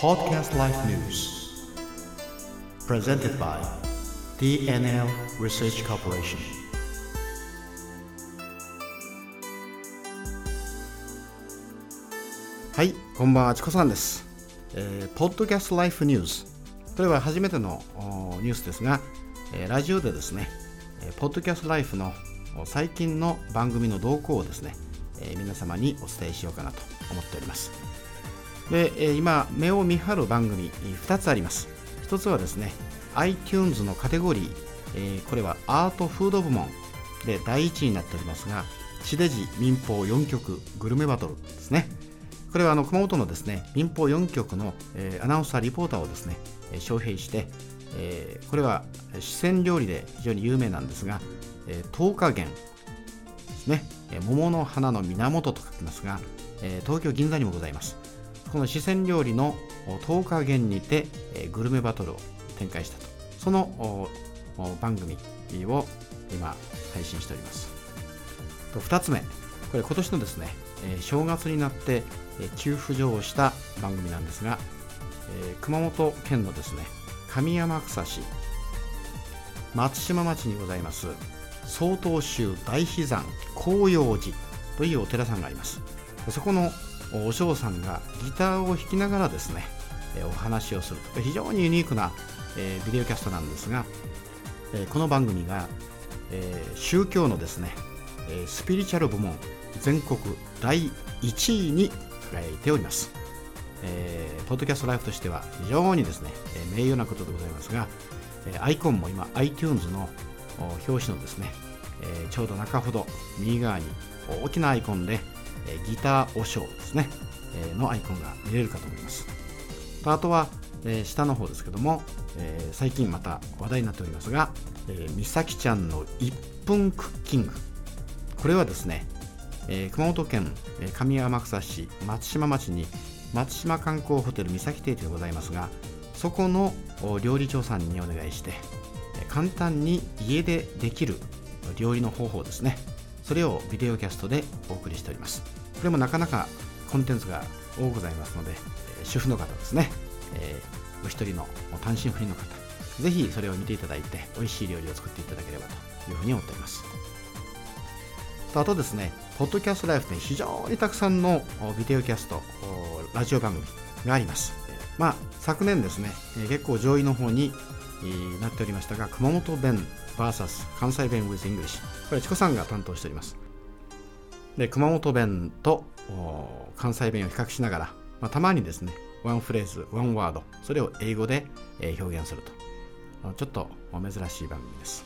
Podcast Life News. Presented by DNL Research Corporation. はいこんばんは。チコさんです、えー、Podcast Life News これは初めてのニュースですが、えーラジオでですね、えー、Podcast Life の最近の番組の動向をですね、えー皆様にお伝えしようかなと思っております。で、え今目を見張る番組2つあります。1つはですね iTunes のカテゴリー、えーこれはアートフード部門で第1位になっておりますが地デジ民放4局グルメバトルですね。これはあの熊本のですね民放4局の、えーアナウンサーリポーターをですねえー招聘して、えーこれは四川料理で非常に有名なんですが、えー、10日元ですね、えー桃の花の源と書きますが、えー東京銀座にもございます。この四川料理の10日元にて、グルメバトルを展開したと。その番組を今配信しております。と2つ目。これ今年のですね、正月になって、急浮上した番組なんですが、熊本県のですね上山草市松島町にございます曹洞宗大悲山紅葉寺というお寺さんがあります。そこのおお嬢さんがギターを弾きながらですねえお話をする。非常にユニークな、えビデオキャストなんですが、えこの番組が、え宗教のですね、えスピリチュアル部門全国第1位に輝いております、えーポッドキャストライフとしては非常にですね、え名誉なことでございますが、えアイコンも今 iTunes の表紙のですね、えちょうど中ほど右側に大きなアイコンで、えギターおショーですね、えのアイコンが見れるかと思います。とあとは、え下の方ですけども、え最近また話題になっておりますが、えー、みさきちゃんの1分クッキング。これはですね、え熊本県上天草市松島町に松島観光ホテル三崎邸というのがございますがそこの料理長さんにお願いして簡単に家でできる料理の方法ですね。それをビデオキャストでお送りしております。これもなかなかコンテンツが多ございますので、主婦の方ですね、えーお一人の単身赴任の方ぜひそれを見ていただいて美味しい料理を作っていただければというふうに思っておりますあとですね、ポッドキャストライフで非常にたくさんのビデオキャスト、ラジオ番組があります。まあ、昨年ですね、結構上位の方になっておりましたが、熊本弁 VS 関西弁 with English。これ、チコさんが担当しております。で、熊本弁と関西弁を比較しながら、まあ、たまにですね、ワンフレーズ、ワンワード、それを英語で、表現すると。ちょっと珍しい番組です。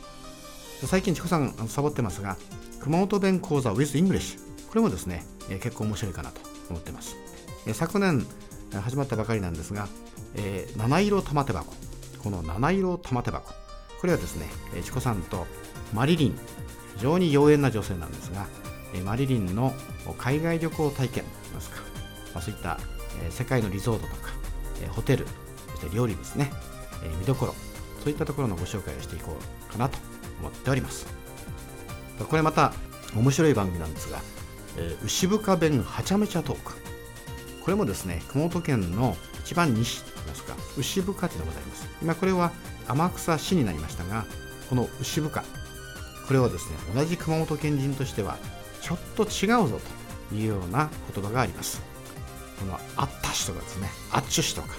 最近、チコさんサボってますが、熊本弁講座 with English。これもですね、結構面白いかなと思ってます。昨年始まったばかりなんですが、えー七色玉手箱。この七色玉手箱。これはですね、チコさんとマリリン、非常に妖艶な女性なんですが、マリリンの海外旅行体験といいますか、まあ、そういった、世界のリゾートとか、ホテル、そして料理ですね、見どころ、そういったところのご紹介をしていこうかなと思っております。これまた面白い番組なんですが、牛深弁はちゃめちゃトーク。これもですね、熊本県の一番西といいますか、牛深っていうのがございます。今これは天草市になりましたが、この牛深、これはですね、同じ熊本県人としては、ちょっと違うぞというような言葉があります。このあったしとかですね、あっちゅしとか。ちょ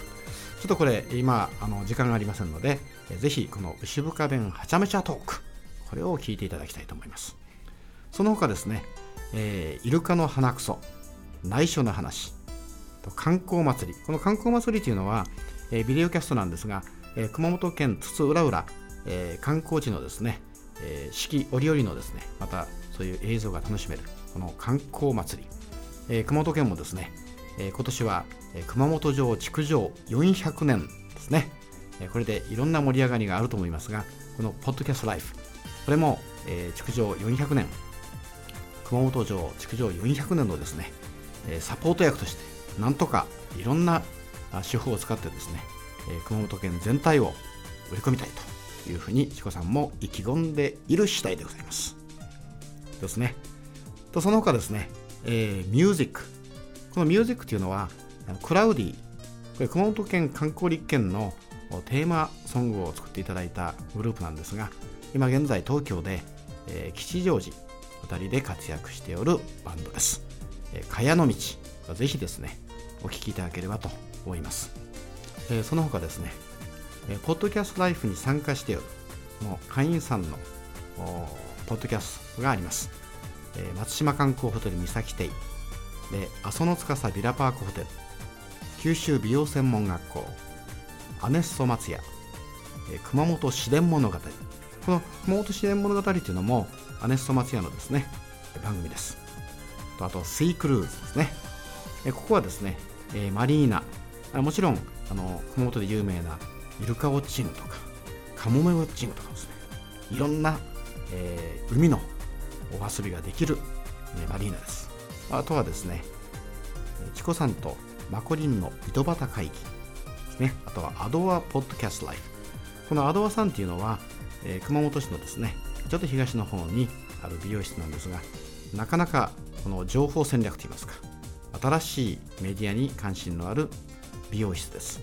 っとこれ今、あの時間がありませんので、えーぜひこの牛深弁はちゃめちゃトーク、これを聞いていただきたいと思います。その他ですね、えーイルカの鼻くそ、内緒の話、と観光祭り。この観光祭りというのは、えービデオキャストなんですが、えー熊本県津々浦々、え観光地のですね、えー四季折々のですね、またそういう映像が楽しめる、この観光祭り。えー熊本県もですね、えー今年は、え熊本城築城400年ですね、えーこれでいろんな盛り上がりがあると思いますが、このポッドキャストライフ、これも、えー築城400年、熊本城築城400年のですね、えーサポート役として、なんとかいろんな手法を使ってですね、えー熊本県全体を売り込みたいというふうに、チコさんも意気込んでいる次第でございます。ですね。と、その他ですね、えーミュージック。このミュージックというのは、クラウディこれ熊本県観光立県のテーマソングを作っていただいたグループなんですが今現在東京で、えー、吉祥寺2人で活躍しておるバンドです、えー、茅の道ぜひですねお聴きいただければと思います、えー、その他ですね、え、ポッドキャストライフに参加しておるの会員さんのポッドキャストがあります、えー、松島観光ホテル三崎邸。で阿蘇の司ビラパークホテル。九州美容専門学校。アネッソ松屋、えー、熊本市電物語。この熊本市電物語というのもアネッソ松屋のですね番組です。あとシークルーズですね。えここはですね、えー、マリーナ。もちろんあの熊本で有名なイルカウォッチングとかカモメウォッチングとかですね。いろんな、えー、海のお遊びができる、ね、マリーナです。あとはですねチコさんとマコリンの井戸端会議ですね。あとはアドアポッドキャストライフ。このアドアさんっていうのは、えー、熊本市のですねちょっと東の方にある美容室なんですがなかなかこの情報戦略といいますか新しいメディアに関心のある美容室です。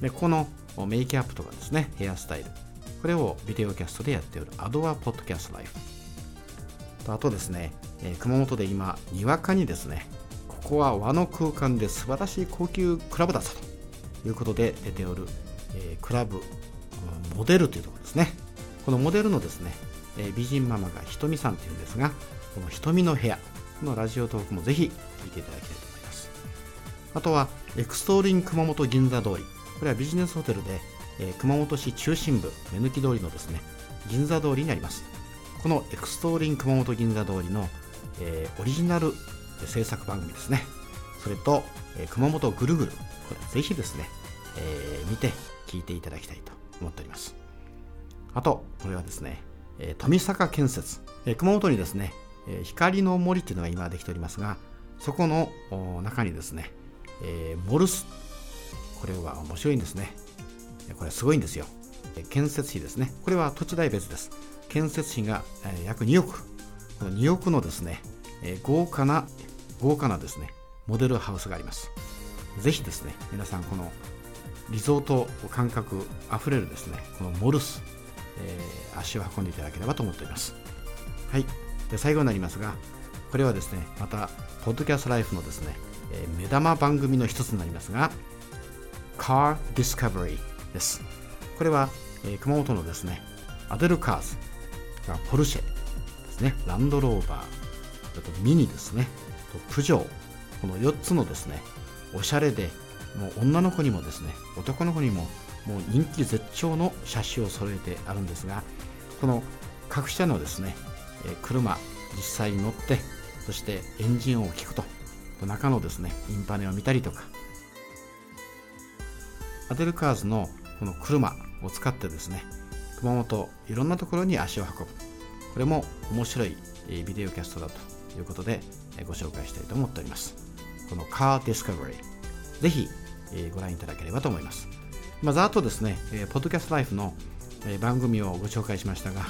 でこのメイキャップとかですねヘアスタイル。これをビデオキャストでやっておるアドアポッドキャストライフあとですね、えー、熊本で今にわかにですねここは和の空間で素晴らしい高級クラブだぞと。いうことで出ておる、えー、クラブモデルというところですね。このモデルのですね、えー、美人ママがひとみさんというんですがこのひとみの部屋のラジオトークもぜひ聞いていただきたいと思います。あとはエクストーリン熊本銀座通り。これはビジネスホテルで、えー、熊本市中心部目抜き通りのですね銀座通りにあります。このエクストーリン熊本銀座通りの、えー、オリジナル制作番組ですね。それと、えー、熊本ぐるぐるこれぜひですね、え、見て聞いていただきたいと思っております。あとこれはですね、え富坂建設、え熊本にですねえ光の森っていうのが今できておりますがそこの中にですね、え、モルスこれは面白いんですね。これすごいんですよ。建設費ですね。これは土地代別です。建設費が、約2億。この2億のですね、豪華な豪華なですねモデルハウスがあります。ぜひですね皆さんこのリゾート感覚あふれるですねこのモルス、えー、足を運んでいただければと思っております。はい。で最後になりますがこれはですねまたポッドキャストライフのですね、え、目玉番組の一つになりますが Car Discovery です。これは、えー、熊本のですねアデルカーズポルシェですね。ランドローバーあとミニですね。とプジョーこの4つのですねおしゃれでもう女の子にもですね男の子にももう人気絶頂の車種を揃えてあるんですがこの各社のですねえ車実際に乗ってそしてエンジン音を聞くと中のですねインパネを見たりとかアデルカーズのこの車を使ってですね熊本いろんなところに足を運ぶ。これも面白いビデオキャストだということでご紹介したいと思っております。このカーディスカバリー。ぜひご覧いただければと思います。まずあとですねポッドキャストライフの番組をご紹介しましたが、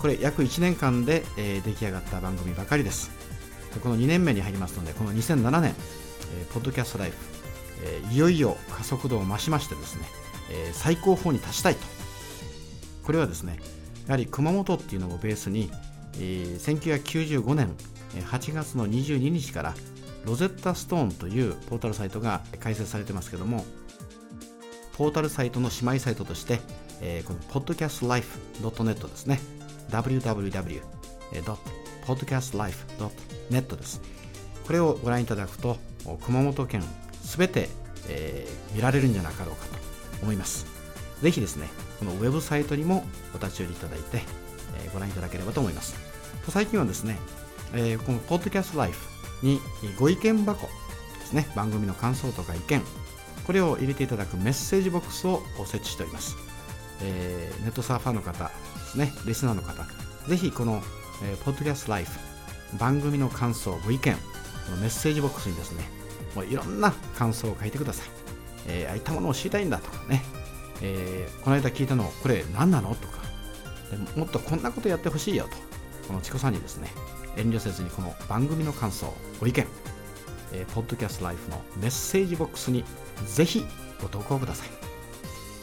これ約1年間で、出来上がった番組ばかりです。この2年目に入りますのでこの2007年、えー、ポッドキャストライフ、え、いよいよ加速度を増しましてですね、え、最高峰に達したいとこれはですねやはり熊本っていうのをベースに、えー、1995年8月の22日からロゼッタストーンというポータルサイトが開設されてますけどもポータルサイトの姉妹サイトとして、え、この podcastlife.net ですね www.podcastlife.net です。これをご覧いただくと、熊本県すべて、えー、見られるんじゃなかろうかと思います。ぜひですね、このウェブサイトにもお立ち寄りいただいて、えー、ご覧いただければと思います。最近はですね、えー、この Podcast Life にご意見箱ですね、番組の感想とか意見、これを入れていただくメッセージボックスを設置しております。えー、ネットサーファーの方、ですね、リスナーの方、ぜひこの、えー、ポッドキャストライフ、番組の感想、ご意見、このメッセージボックスにですね、もういろんな感想を書いてください、えー、ああいったものを知りたいんだとかね、えー、この間聞いたのこれ何なのとか。もっとこんなことやってほしいよと。このチコさんにですね遠慮せずにこの番組の感想ご意見、えー、ポッドキャストライフのメッセージボックスにぜひご投稿ください、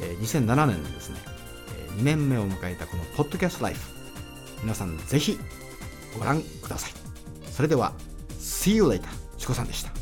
えー、2007年にですね、え、2年目を迎えたこのポッドキャストライフ。皆さんぜひご覧ください。それでは See you later チコさんでした。